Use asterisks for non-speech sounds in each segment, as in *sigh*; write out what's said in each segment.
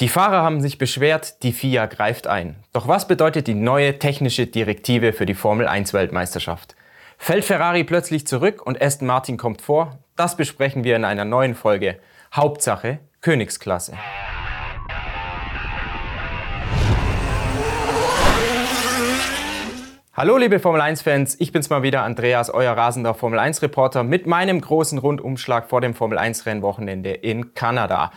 Die Fahrer haben sich beschwert, die FIA greift ein. Doch was bedeutet die neue technische Direktive für die Formel 1 Weltmeisterschaft? Fällt Ferrari plötzlich zurück und Aston Martin kommt vor? Das besprechen wir in einer neuen Folge. Hauptsache Königsklasse. Hallo liebe Formel 1-Fans, ich bin's mal wieder, Andreas, euer rasender Formel 1-Reporter mit meinem großen Rundumschlag vor dem Formel 1-Rennwochenende in Kanada.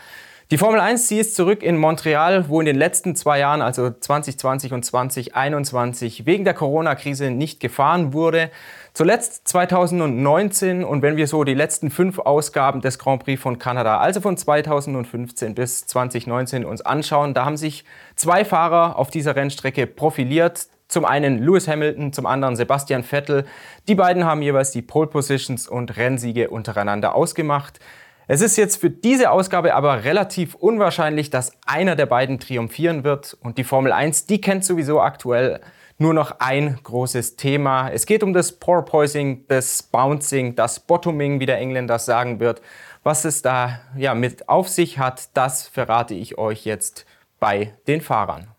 Die Formel 1, sie ist zurück in Montreal, wo in den letzten zwei Jahren, also 2020 und 2021, wegen der Corona-Krise nicht gefahren wurde. Zuletzt 2019 und wenn wir so die letzten fünf Ausgaben des Grand Prix von Kanada, also von 2015 bis 2019 uns anschauen, da haben sich zwei Fahrer auf dieser Rennstrecke profiliert. Zum einen Lewis Hamilton, zum anderen Sebastian Vettel. Die beiden haben jeweils die Pole Positions und Rennsiege untereinander ausgemacht. Es ist jetzt für diese Ausgabe aber relativ unwahrscheinlich, dass einer der beiden triumphieren wird. Und die Formel 1, die kennt sowieso aktuell nur noch ein großes Thema. Es geht um das Porpoising, das Bouncing, das Bottoming, wie der Engländer sagen wird. Was es da ja, mit auf sich hat, das verrate ich euch jetzt bei den Fahrern.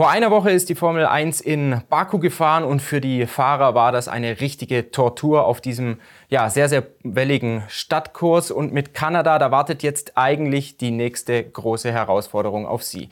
Vor einer Woche ist die Formel 1 in Baku gefahren und für die Fahrer war das eine richtige Tortur auf diesem ja, sehr, sehr welligen Stadtkurs. Und mit Kanada, da wartet jetzt eigentlich die nächste große Herausforderung auf sie.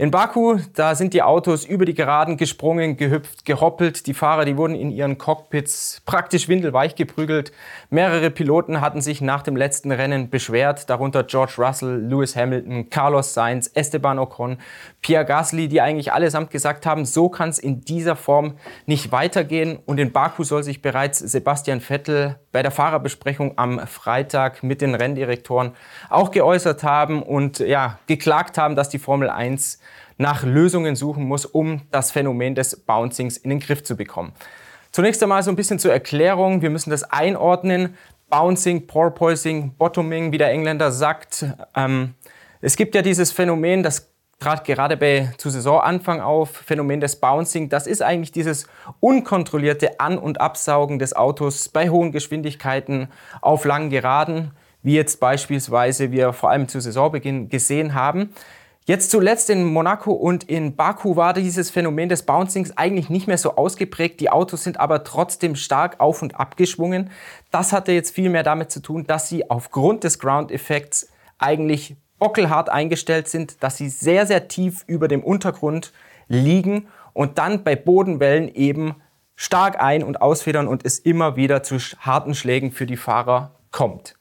In Baku, da sind die Autos über die Geraden gesprungen, gehüpft, gehoppelt. Die Fahrer, die wurden in ihren Cockpits praktisch windelweich geprügelt. Mehrere Piloten hatten sich nach dem letzten Rennen beschwert, darunter George Russell, Lewis Hamilton, Carlos Sainz, Esteban Ocon, Pierre Gasly, die eigentlich allesamt gesagt haben, so kann es in dieser Form nicht weitergehen. Und in Baku soll sich bereits Sebastian Vettel bei der Fahrerbesprechung am Freitag mit den Renndirektoren auch geäußert haben und ja, geklagt haben, dass die Formel 1 nach Lösungen suchen muss, um das Phänomen des Bouncings in den Griff zu bekommen. Zunächst einmal so ein bisschen zur Erklärung. Wir müssen das einordnen. Bouncing, Porpoising, Bottoming, wie der Engländer sagt. Ähm, es gibt ja dieses Phänomen, das trat gerade bei zu Saisonanfang auf, Phänomen des Bouncing. Das ist eigentlich dieses unkontrollierte An- und Absaugen des Autos bei hohen Geschwindigkeiten auf langen Geraden, wie jetzt beispielsweise wir vor allem zu Saisonbeginn gesehen haben. Jetzt zuletzt in Monaco und in Baku war dieses Phänomen des Bouncings eigentlich nicht mehr so ausgeprägt. Die Autos sind aber trotzdem stark auf und abgeschwungen. Das hatte jetzt viel mehr damit zu tun, dass sie aufgrund des Ground-Effekts eigentlich bockelhart eingestellt sind, dass sie sehr, sehr tief über dem Untergrund liegen und dann bei Bodenwellen eben stark ein- und ausfedern und es immer wieder zu harten Schlägen für die Fahrer kommt.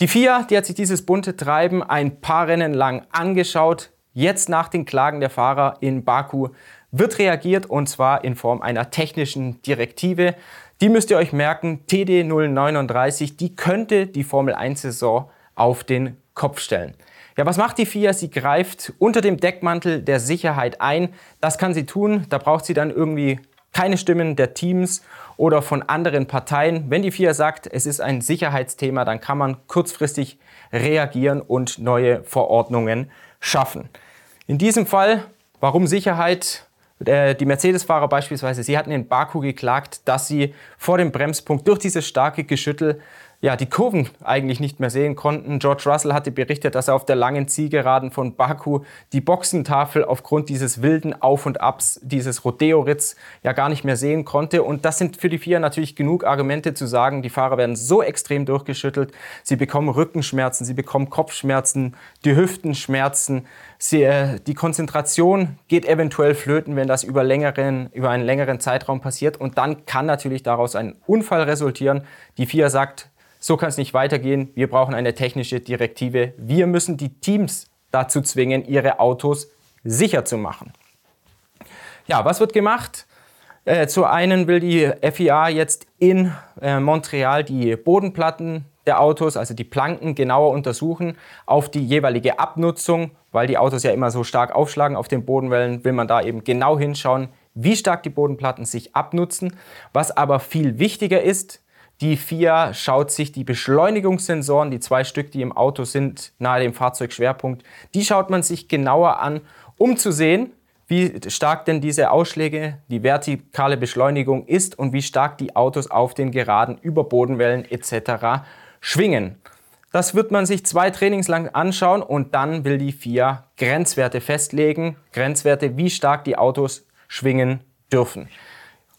Die FIA, die hat sich dieses bunte Treiben ein paar Rennen lang angeschaut. Jetzt nach den Klagen der Fahrer in Baku wird reagiert und zwar in Form einer technischen Direktive. Die müsst ihr euch merken, TD 039, die könnte die Formel 1 Saison auf den Kopf stellen. Ja, was macht die FIA? Sie greift unter dem Deckmantel der Sicherheit ein. Das kann sie tun. Da braucht sie dann irgendwie keine Stimmen der Teams oder von anderen Parteien. Wenn die FIA sagt, es ist ein Sicherheitsthema, dann kann man kurzfristig reagieren und neue Verordnungen schaffen. In diesem Fall, warum Sicherheit? Äh, die Mercedes-Fahrer beispielsweise, sie hatten in Baku geklagt, dass sie vor dem Bremspunkt durch dieses starke Geschüttel ja, die Kurven eigentlich nicht mehr sehen konnten. George Russell hatte berichtet, dass er auf der langen Zielgeraden von Baku die Boxentafel aufgrund dieses wilden Auf und Abs, dieses Rodeo-Ritz ja gar nicht mehr sehen konnte. Und das sind für die FIA natürlich genug Argumente zu sagen, die Fahrer werden so extrem durchgeschüttelt, sie bekommen Rückenschmerzen, sie bekommen Kopfschmerzen, die Hüftenschmerzen, sie, äh, die Konzentration geht eventuell flöten, wenn das über, längeren, über einen längeren Zeitraum passiert. Und dann kann natürlich daraus ein Unfall resultieren. Die FIA sagt, so kann es nicht weitergehen. Wir brauchen eine technische Direktive. Wir müssen die Teams dazu zwingen, ihre Autos sicher zu machen. Ja, was wird gemacht? Äh, zu einen will die FIA jetzt in äh, Montreal die Bodenplatten der Autos, also die Planken, genauer untersuchen auf die jeweilige Abnutzung, weil die Autos ja immer so stark aufschlagen auf den Bodenwellen, will man da eben genau hinschauen, wie stark die Bodenplatten sich abnutzen. Was aber viel wichtiger ist, die FIA schaut sich die Beschleunigungssensoren, die zwei Stück, die im Auto sind, nahe dem Fahrzeugschwerpunkt, die schaut man sich genauer an, um zu sehen, wie stark denn diese Ausschläge, die vertikale Beschleunigung ist und wie stark die Autos auf den Geraden über Bodenwellen etc. schwingen. Das wird man sich zwei Trainings lang anschauen und dann will die FIA Grenzwerte festlegen. Grenzwerte, wie stark die Autos schwingen dürfen.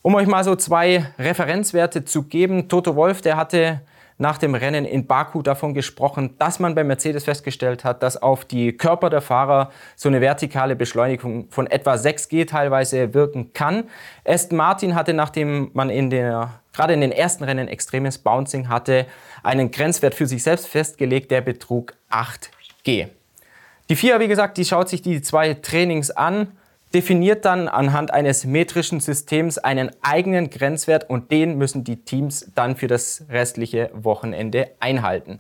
Um euch mal so zwei Referenzwerte zu geben, Toto Wolf, der hatte nach dem Rennen in Baku davon gesprochen, dass man bei Mercedes festgestellt hat, dass auf die Körper der Fahrer so eine vertikale Beschleunigung von etwa 6G teilweise wirken kann. Aston Martin hatte, nachdem man in der, gerade in den ersten Rennen extremes Bouncing hatte, einen Grenzwert für sich selbst festgelegt, der betrug 8G. Die FIA, wie gesagt, die schaut sich die zwei Trainings an definiert dann anhand eines metrischen Systems einen eigenen Grenzwert und den müssen die Teams dann für das restliche Wochenende einhalten.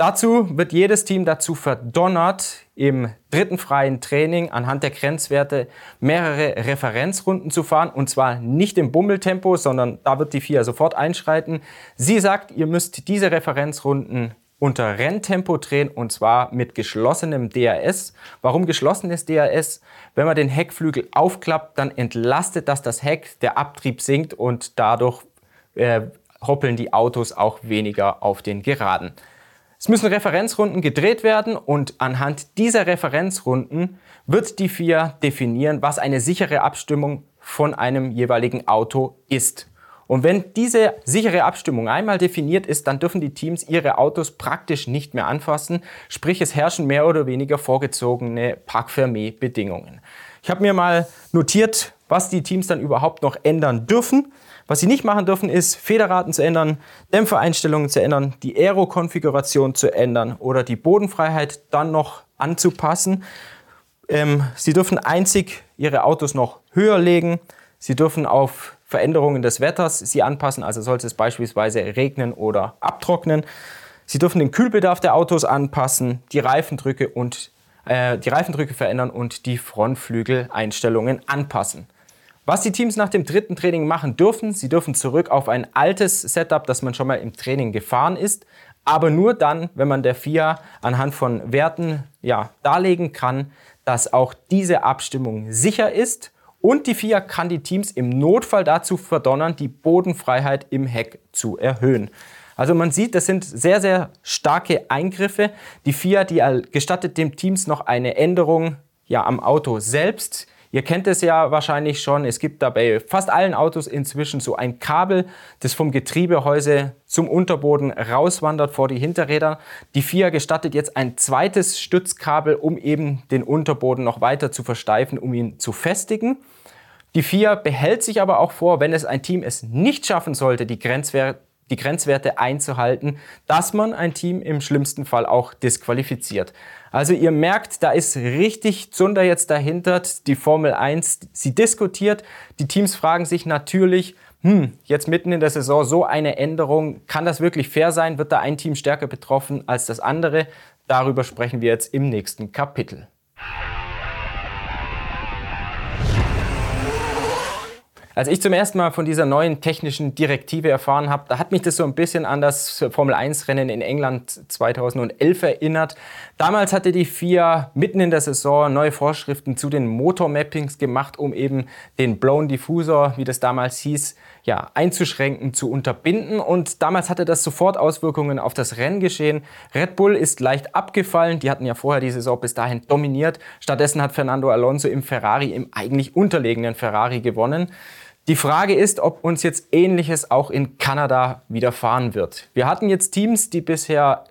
Dazu wird jedes Team dazu verdonnert, im dritten freien Training anhand der Grenzwerte mehrere Referenzrunden zu fahren. Und zwar nicht im Bummeltempo, sondern da wird die FIA sofort einschreiten. Sie sagt, ihr müsst diese Referenzrunden unter Renntempo drehen und zwar mit geschlossenem DRS. Warum geschlossenes DRS? Wenn man den Heckflügel aufklappt, dann entlastet das das Heck, der Abtrieb sinkt und dadurch äh, hoppeln die Autos auch weniger auf den Geraden. Es müssen Referenzrunden gedreht werden und anhand dieser Referenzrunden wird die FIA definieren, was eine sichere Abstimmung von einem jeweiligen Auto ist. Und wenn diese sichere Abstimmung einmal definiert ist, dann dürfen die Teams ihre Autos praktisch nicht mehr anfassen. Sprich, es herrschen mehr oder weniger vorgezogene Park-Fermé-Bedingungen. Ich habe mir mal notiert, was die Teams dann überhaupt noch ändern dürfen. Was sie nicht machen dürfen, ist Federraten zu ändern, Dämpfereinstellungen zu ändern, die Aero-Konfiguration zu ändern oder die Bodenfreiheit dann noch anzupassen. Ähm, sie dürfen einzig ihre Autos noch höher legen. Sie dürfen auf Veränderungen des Wetters sie anpassen, also sollte es beispielsweise regnen oder abtrocknen. Sie dürfen den Kühlbedarf der Autos anpassen, die Reifendrücke und äh, die Reifendrücke verändern und die Frontflügeleinstellungen anpassen. Was die Teams nach dem dritten Training machen dürfen, sie dürfen zurück auf ein altes Setup, das man schon mal im Training gefahren ist, aber nur dann, wenn man der FIA anhand von Werten ja, darlegen kann, dass auch diese Abstimmung sicher ist und die FIA kann die Teams im Notfall dazu verdonnern, die Bodenfreiheit im Heck zu erhöhen. Also man sieht, das sind sehr, sehr starke Eingriffe. Die FIA, die gestattet dem Teams noch eine Änderung ja, am Auto selbst. Ihr kennt es ja wahrscheinlich schon. Es gibt da bei fast allen Autos inzwischen so ein Kabel, das vom Getriebehäuse zum Unterboden rauswandert vor die Hinterräder. Die FIA gestattet jetzt ein zweites Stützkabel, um eben den Unterboden noch weiter zu versteifen, um ihn zu festigen. Die FIA behält sich aber auch vor, wenn es ein Team es nicht schaffen sollte, die Grenzwerte die Grenzwerte einzuhalten, dass man ein Team im schlimmsten Fall auch disqualifiziert. Also ihr merkt, da ist richtig Zunder jetzt dahinter. Die Formel 1, sie diskutiert. Die Teams fragen sich natürlich, hm, jetzt mitten in der Saison so eine Änderung, kann das wirklich fair sein? Wird da ein Team stärker betroffen als das andere? Darüber sprechen wir jetzt im nächsten Kapitel. Als ich zum ersten Mal von dieser neuen technischen Direktive erfahren habe, da hat mich das so ein bisschen an das Formel-1-Rennen in England 2011 erinnert. Damals hatte die FIA mitten in der Saison neue Vorschriften zu den Motormappings gemacht, um eben den Blown Diffusor, wie das damals hieß, ja, einzuschränken, zu unterbinden. Und damals hatte das sofort Auswirkungen auf das Renngeschehen. Red Bull ist leicht abgefallen. Die hatten ja vorher die Saison bis dahin dominiert. Stattdessen hat Fernando Alonso im Ferrari, im eigentlich unterlegenen Ferrari gewonnen. Die Frage ist, ob uns jetzt Ähnliches auch in Kanada widerfahren wird. Wir hatten jetzt Teams, die bisher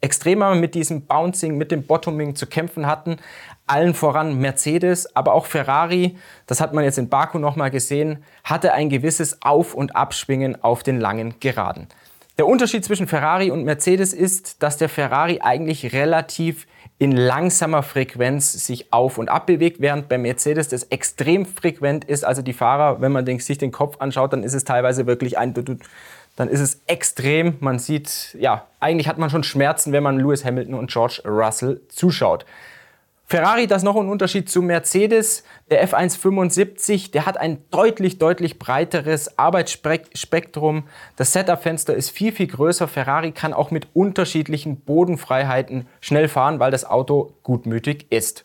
extremer mit diesem Bouncing, mit dem Bottoming zu kämpfen hatten. Allen voran Mercedes, aber auch Ferrari, das hat man jetzt in Baku nochmal gesehen, hatte ein gewisses Auf- und Abschwingen auf den langen Geraden. Der Unterschied zwischen Ferrari und Mercedes ist, dass der Ferrari eigentlich relativ in langsamer Frequenz sich auf und ab bewegt, während bei Mercedes das extrem frequent ist. Also die Fahrer, wenn man sich den Kopf anschaut, dann ist es teilweise wirklich ein, dann ist es extrem. Man sieht, ja, eigentlich hat man schon Schmerzen, wenn man Lewis Hamilton und George Russell zuschaut. Ferrari, das noch ein Unterschied zu Mercedes. Der F175, der hat ein deutlich, deutlich breiteres Arbeitsspektrum. Das Setup-Fenster ist viel, viel größer. Ferrari kann auch mit unterschiedlichen Bodenfreiheiten schnell fahren, weil das Auto gutmütig ist.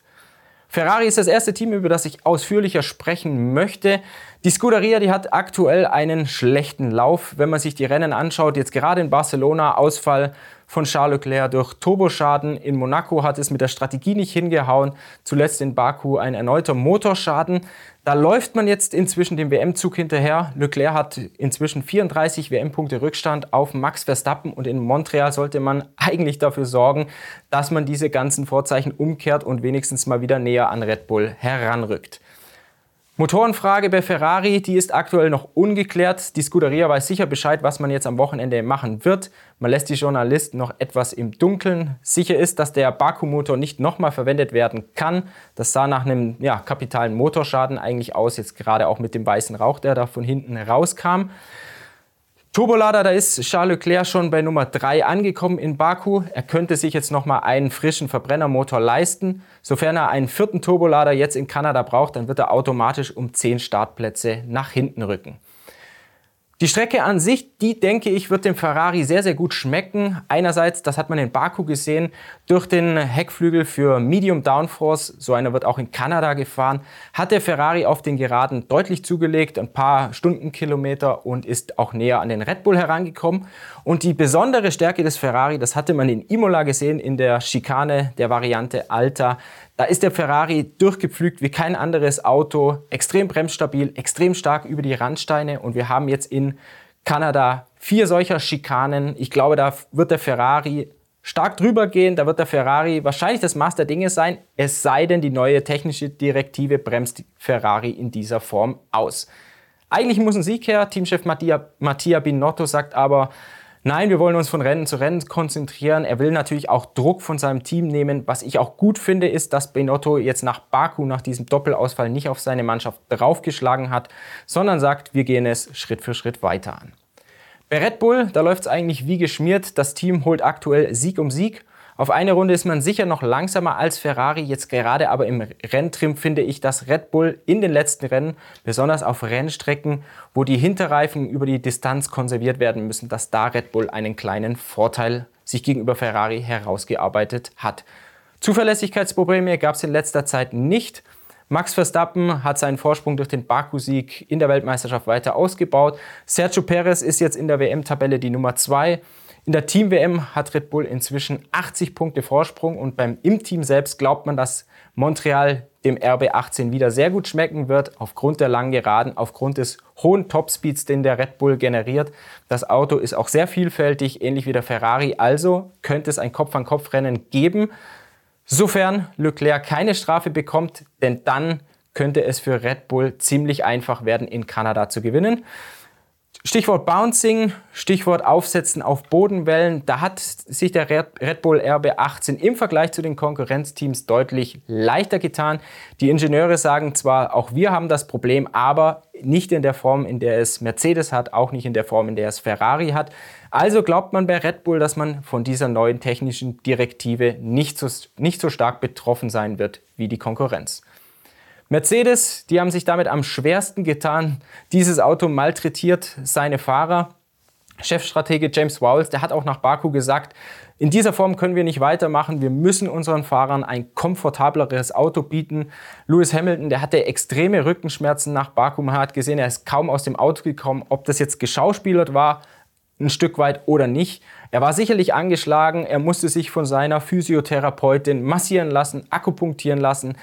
Ferrari ist das erste Team, über das ich ausführlicher sprechen möchte. Die Scuderia, die hat aktuell einen schlechten Lauf. Wenn man sich die Rennen anschaut, jetzt gerade in Barcelona, Ausfall von Charles Leclerc durch Turboschaden. In Monaco hat es mit der Strategie nicht hingehauen. Zuletzt in Baku ein erneuter Motorschaden. Da läuft man jetzt inzwischen dem WM-Zug hinterher. Leclerc hat inzwischen 34 WM-Punkte Rückstand auf Max Verstappen und in Montreal sollte man eigentlich dafür sorgen, dass man diese ganzen Vorzeichen umkehrt und wenigstens mal wieder näher an Red Bull heranrückt. Motorenfrage bei Ferrari, die ist aktuell noch ungeklärt. Die Scuderia weiß sicher Bescheid, was man jetzt am Wochenende machen wird. Man lässt die Journalisten noch etwas im Dunkeln. Sicher ist, dass der Baku-Motor nicht nochmal verwendet werden kann. Das sah nach einem ja, kapitalen Motorschaden eigentlich aus, jetzt gerade auch mit dem weißen Rauch, der da von hinten rauskam. Turbolader, da ist Charles Leclerc schon bei Nummer 3 angekommen in Baku. Er könnte sich jetzt nochmal einen frischen Verbrennermotor leisten. Sofern er einen vierten Turbolader jetzt in Kanada braucht, dann wird er automatisch um 10 Startplätze nach hinten rücken. Die Strecke an sich, die denke ich, wird dem Ferrari sehr, sehr gut schmecken. Einerseits, das hat man in Baku gesehen, durch den Heckflügel für Medium Downforce, so einer wird auch in Kanada gefahren, hat der Ferrari auf den Geraden deutlich zugelegt, ein paar Stundenkilometer und ist auch näher an den Red Bull herangekommen. Und die besondere Stärke des Ferrari, das hatte man in Imola gesehen, in der Schikane der Variante Alta. Da ist der Ferrari durchgepflügt wie kein anderes Auto, extrem bremsstabil, extrem stark über die Randsteine und wir haben jetzt in Kanada vier solcher Schikanen. Ich glaube, da wird der Ferrari stark drüber gehen, da wird der Ferrari wahrscheinlich das Maß der Dinge sein, es sei denn, die neue technische Direktive bremst Ferrari in dieser Form aus. Eigentlich muss ein Sieg her, Teamchef Mattia, Mattia Binotto sagt aber, Nein, wir wollen uns von Rennen zu Rennen konzentrieren. Er will natürlich auch Druck von seinem Team nehmen. Was ich auch gut finde, ist, dass Benotto jetzt nach Baku, nach diesem Doppelausfall, nicht auf seine Mannschaft draufgeschlagen hat, sondern sagt, wir gehen es Schritt für Schritt weiter an. Bei Red Bull, da läuft es eigentlich wie geschmiert. Das Team holt aktuell Sieg um Sieg. Auf eine Runde ist man sicher noch langsamer als Ferrari. Jetzt gerade aber im Renntrim finde ich, dass Red Bull in den letzten Rennen, besonders auf Rennstrecken, wo die Hinterreifen über die Distanz konserviert werden müssen, dass da Red Bull einen kleinen Vorteil sich gegenüber Ferrari herausgearbeitet hat. Zuverlässigkeitsprobleme gab es in letzter Zeit nicht. Max Verstappen hat seinen Vorsprung durch den Baku-Sieg in der Weltmeisterschaft weiter ausgebaut. Sergio Perez ist jetzt in der WM-Tabelle die Nummer 2. In der Team-WM hat Red Bull inzwischen 80 Punkte Vorsprung und beim im Team selbst glaubt man, dass Montreal dem RB18 wieder sehr gut schmecken wird, aufgrund der langen Geraden, aufgrund des hohen Topspeeds, den der Red Bull generiert. Das Auto ist auch sehr vielfältig, ähnlich wie der Ferrari, also könnte es ein Kopf-an-Kopf-Rennen geben, sofern Leclerc keine Strafe bekommt, denn dann könnte es für Red Bull ziemlich einfach werden, in Kanada zu gewinnen. Stichwort Bouncing, Stichwort Aufsetzen auf Bodenwellen. Da hat sich der Red Bull RB18 im Vergleich zu den Konkurrenzteams deutlich leichter getan. Die Ingenieure sagen zwar, auch wir haben das Problem, aber nicht in der Form, in der es Mercedes hat, auch nicht in der Form, in der es Ferrari hat. Also glaubt man bei Red Bull, dass man von dieser neuen technischen Direktive nicht so, nicht so stark betroffen sein wird wie die Konkurrenz. Mercedes, die haben sich damit am schwersten getan. Dieses Auto malträtiert seine Fahrer. Chefstratege James Wowles, der hat auch nach Baku gesagt, in dieser Form können wir nicht weitermachen. Wir müssen unseren Fahrern ein komfortableres Auto bieten. Lewis Hamilton, der hatte extreme Rückenschmerzen nach Baku. Man hat gesehen, er ist kaum aus dem Auto gekommen. Ob das jetzt geschauspielert war, ein Stück weit oder nicht. Er war sicherlich angeschlagen. Er musste sich von seiner Physiotherapeutin massieren lassen, akupunktieren lassen.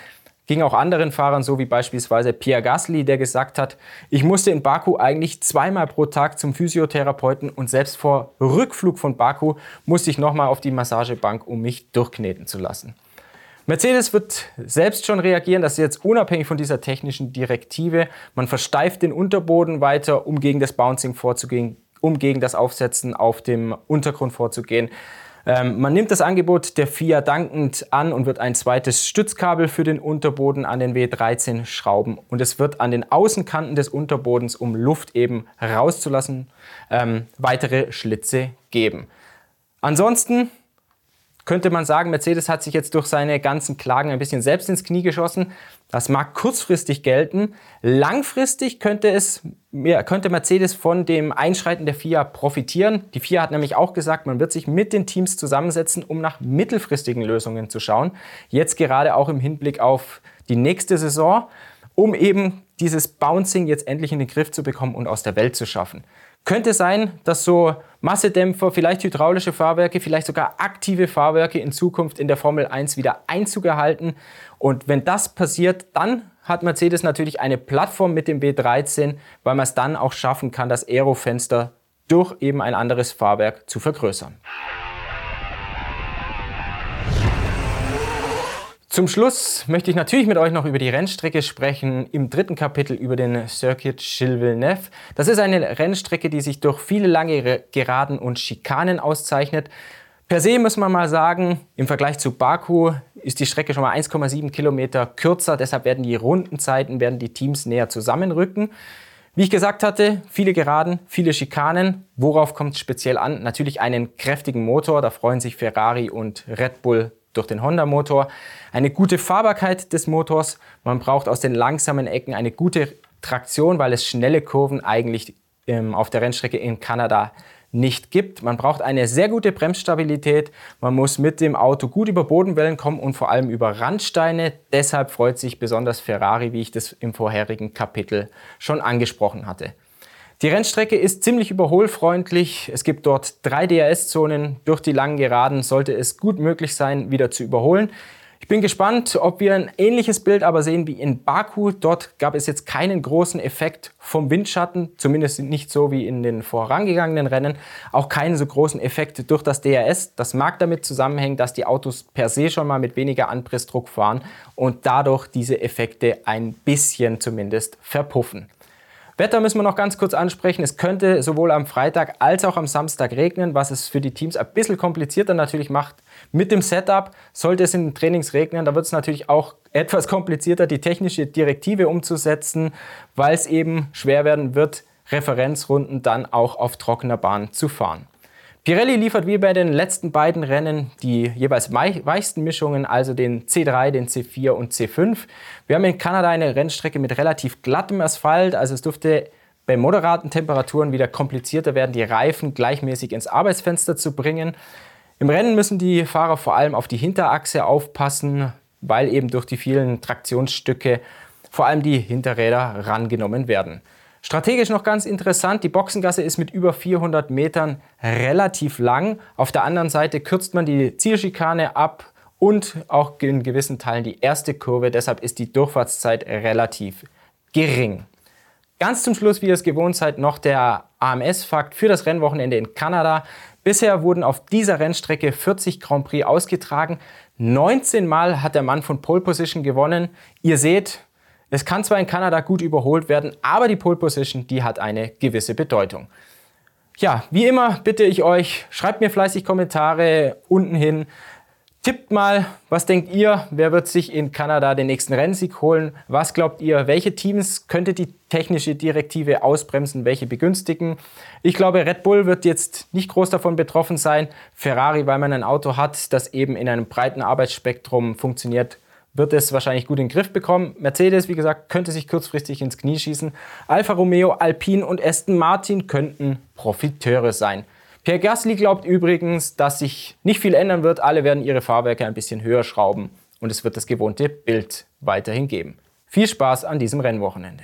Ging auch anderen Fahrern so wie beispielsweise Pierre Gasly, der gesagt hat, ich musste in Baku eigentlich zweimal pro Tag zum Physiotherapeuten und selbst vor Rückflug von Baku musste ich nochmal auf die Massagebank, um mich durchkneten zu lassen. Mercedes wird selbst schon reagieren, dass jetzt unabhängig von dieser technischen Direktive, man versteift den Unterboden weiter, um gegen das Bouncing vorzugehen, um gegen das Aufsetzen auf dem Untergrund vorzugehen. Ähm, man nimmt das Angebot der FIA dankend an und wird ein zweites Stützkabel für den Unterboden an den W13 schrauben. Und es wird an den Außenkanten des Unterbodens, um Luft eben rauszulassen, ähm, weitere Schlitze geben. Ansonsten könnte man sagen, Mercedes hat sich jetzt durch seine ganzen Klagen ein bisschen selbst ins Knie geschossen. Das mag kurzfristig gelten. Langfristig könnte, es, könnte Mercedes von dem Einschreiten der FIA profitieren. Die FIA hat nämlich auch gesagt, man wird sich mit den Teams zusammensetzen, um nach mittelfristigen Lösungen zu schauen. Jetzt gerade auch im Hinblick auf die nächste Saison, um eben dieses Bouncing jetzt endlich in den Griff zu bekommen und aus der Welt zu schaffen. Könnte sein, dass so Massedämpfer, vielleicht hydraulische Fahrwerke, vielleicht sogar aktive Fahrwerke in Zukunft in der Formel 1 wieder Einzug erhalten. Und wenn das passiert, dann hat Mercedes natürlich eine Plattform mit dem B13, weil man es dann auch schaffen kann, das Aerofenster durch eben ein anderes Fahrwerk zu vergrößern. Zum Schluss möchte ich natürlich mit euch noch über die Rennstrecke sprechen, im dritten Kapitel über den Circuit Gilles Villeneuve. Das ist eine Rennstrecke, die sich durch viele lange Geraden und Schikanen auszeichnet. Per se muss man mal sagen, im Vergleich zu Baku ist die Strecke schon mal 1,7 Kilometer kürzer, deshalb werden die Rundenzeiten, werden die Teams näher zusammenrücken. Wie ich gesagt hatte, viele Geraden, viele Schikanen. Worauf kommt es speziell an? Natürlich einen kräftigen Motor, da freuen sich Ferrari und Red Bull durch den Honda-Motor. Eine gute Fahrbarkeit des Motors. Man braucht aus den langsamen Ecken eine gute Traktion, weil es schnelle Kurven eigentlich ähm, auf der Rennstrecke in Kanada nicht gibt. Man braucht eine sehr gute Bremsstabilität. Man muss mit dem Auto gut über Bodenwellen kommen und vor allem über Randsteine. Deshalb freut sich besonders Ferrari, wie ich das im vorherigen Kapitel schon angesprochen hatte. Die Rennstrecke ist ziemlich überholfreundlich. Es gibt dort drei DRS-Zonen. Durch die langen Geraden sollte es gut möglich sein, wieder zu überholen. Ich bin gespannt, ob wir ein ähnliches Bild aber sehen wie in Baku. Dort gab es jetzt keinen großen Effekt vom Windschatten, zumindest nicht so wie in den vorangegangenen Rennen. Auch keinen so großen Effekt durch das DRS. Das mag damit zusammenhängen, dass die Autos per se schon mal mit weniger Anpressdruck fahren und dadurch diese Effekte ein bisschen zumindest verpuffen. Wetter müssen wir noch ganz kurz ansprechen. Es könnte sowohl am Freitag als auch am Samstag regnen, was es für die Teams ein bisschen komplizierter natürlich macht. Mit dem Setup sollte es in den Trainings regnen, da wird es natürlich auch *laughs* etwas komplizierter, die technische Direktive umzusetzen, weil es eben schwer werden wird, Referenzrunden dann auch auf trockener Bahn zu fahren. Pirelli liefert wie bei den letzten beiden Rennen die jeweils weichsten Mischungen, also den C3, den C4 und C5. Wir haben in Kanada eine Rennstrecke mit relativ glattem Asphalt, also es dürfte bei moderaten Temperaturen wieder komplizierter werden, die Reifen gleichmäßig ins Arbeitsfenster zu bringen. Im Rennen müssen die Fahrer vor allem auf die Hinterachse aufpassen, weil eben durch die vielen Traktionsstücke vor allem die Hinterräder rangenommen werden. Strategisch noch ganz interessant, die Boxengasse ist mit über 400 Metern relativ lang. Auf der anderen Seite kürzt man die Zielschikane ab und auch in gewissen Teilen die erste Kurve. Deshalb ist die Durchfahrtszeit relativ gering. Ganz zum Schluss, wie ihr es gewohnt seid, noch der AMS-Fakt für das Rennwochenende in Kanada. Bisher wurden auf dieser Rennstrecke 40 Grand Prix ausgetragen. 19 Mal hat der Mann von Pole Position gewonnen. Ihr seht, es kann zwar in Kanada gut überholt werden, aber die Pole Position, die hat eine gewisse Bedeutung. Ja, wie immer bitte ich euch, schreibt mir fleißig Kommentare unten hin. Tippt mal, was denkt ihr, wer wird sich in Kanada den nächsten Rennsieg holen? Was glaubt ihr, welche Teams könnte die technische Direktive ausbremsen, welche begünstigen? Ich glaube, Red Bull wird jetzt nicht groß davon betroffen sein. Ferrari, weil man ein Auto hat, das eben in einem breiten Arbeitsspektrum funktioniert, wird es wahrscheinlich gut in den Griff bekommen. Mercedes, wie gesagt, könnte sich kurzfristig ins Knie schießen. Alfa Romeo, Alpine und Aston Martin könnten Profiteure sein. Pierre Gasly glaubt übrigens, dass sich nicht viel ändern wird. Alle werden ihre Fahrwerke ein bisschen höher schrauben und es wird das gewohnte Bild weiterhin geben. Viel Spaß an diesem Rennwochenende.